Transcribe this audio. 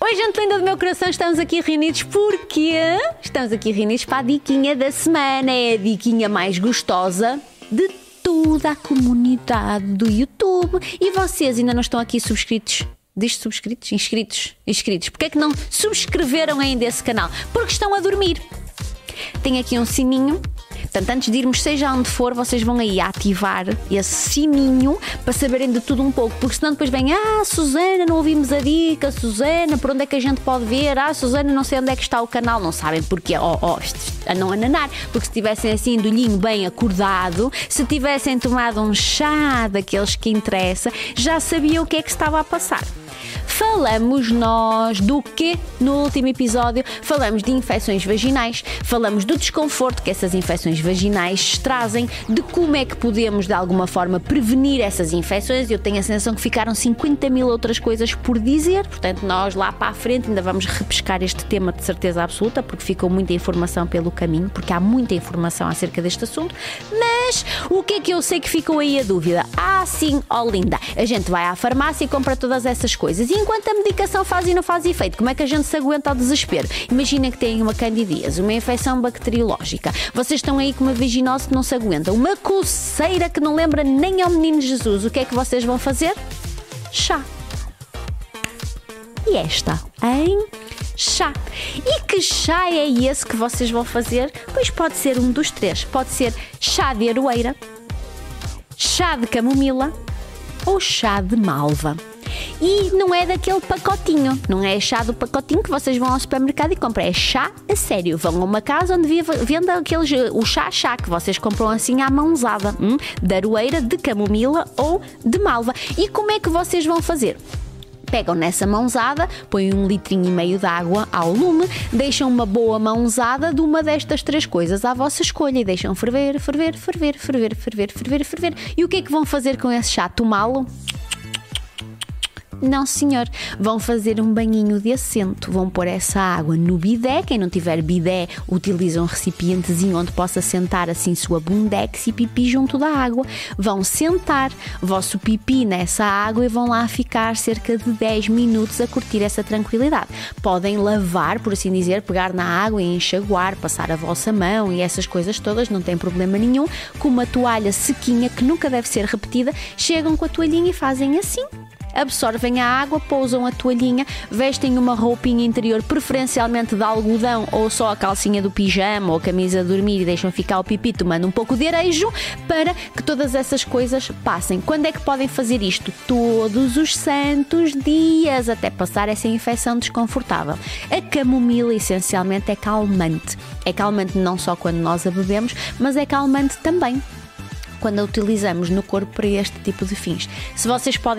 Oi, gente linda do meu coração, estamos aqui reunidos porque estamos aqui reunidos para a diquinha da semana. É a diquinha mais gostosa de toda a comunidade do YouTube. E vocês ainda não estão aqui subscritos? Diz subscritos? Inscritos? Inscritos. Porquê é que não subscreveram ainda esse canal? Porque estão a dormir. Tem aqui um sininho Portanto, antes de irmos, seja onde for, vocês vão aí ativar esse sininho para saberem de tudo um pouco, porque senão depois vem, ah, Susana, não ouvimos a dica, Susana, por onde é que a gente pode ver? Ah, Susana, não sei onde é que está o canal, não sabem porque, oh, oh, a não ananar, porque se tivessem assim dolhinho bem acordado, se tivessem tomado um chá daqueles que interessa, já sabiam o que é que estava a passar falamos nós do que no último episódio? Falamos de infecções vaginais, falamos do desconforto que essas infecções vaginais trazem, de como é que podemos de alguma forma prevenir essas infecções. Eu tenho a sensação que ficaram 50 mil outras coisas por dizer, portanto, nós lá para a frente ainda vamos repescar este tema de certeza absoluta, porque ficou muita informação pelo caminho, porque há muita informação acerca deste assunto. Mas o que é que eu sei que ficou aí a dúvida? Ah, sim, ó oh a gente vai à farmácia e compra todas essas coisas. E enquanto a medicação faz e não faz efeito, como é que a gente se aguenta ao desespero? Imagina que têm uma candidíase, uma infecção bacteriológica. Vocês estão aí com uma vaginose que não se aguenta, uma coceira que não lembra nem ao menino Jesus. O que é que vocês vão fazer? Chá. E esta, hein? chá. E que chá é esse que vocês vão fazer? Pois pode ser um dos três. Pode ser chá de aroeira, chá de camomila ou chá de malva. E não é daquele pacotinho, não é chá do pacotinho que vocês vão ao supermercado e compram, é chá a sério. Vão a uma casa onde venda aqueles, o chá-chá que vocês compram assim à mãozada, hum? de aroeira, de camomila ou de malva. E como é que vocês vão fazer? pegam nessa mãozada, põem um litrinho e meio de água ao lume, deixam uma boa mãozada de uma destas três coisas à vossa escolha e deixam ferver, ferver, ferver, ferver, ferver, ferver, ferver. E o que é que vão fazer com esse chá? Tomá-lo? Não, senhor. Vão fazer um banhinho de assento. Vão pôr essa água no bidé. Quem não tiver bidé, utiliza um recipientezinho onde possa sentar assim sua bundex e pipi junto da água. Vão sentar vosso pipi nessa água e vão lá ficar cerca de 10 minutos a curtir essa tranquilidade. Podem lavar, por assim dizer, pegar na água e enxaguar, passar a vossa mão e essas coisas todas, não tem problema nenhum. Com uma toalha sequinha que nunca deve ser repetida, chegam com a toalhinha e fazem assim absorvem a água, pousam a toalhinha, vestem uma roupinha interior, preferencialmente de algodão ou só a calcinha do pijama ou a camisa de dormir e deixam ficar o pipi tomando um pouco de arejo para que todas essas coisas passem. Quando é que podem fazer isto? Todos os santos dias, até passar essa infecção desconfortável. A camomila essencialmente é calmante. É calmante não só quando nós a bebemos, mas é calmante também quando a utilizamos no corpo para este tipo de fins. Se vocês podem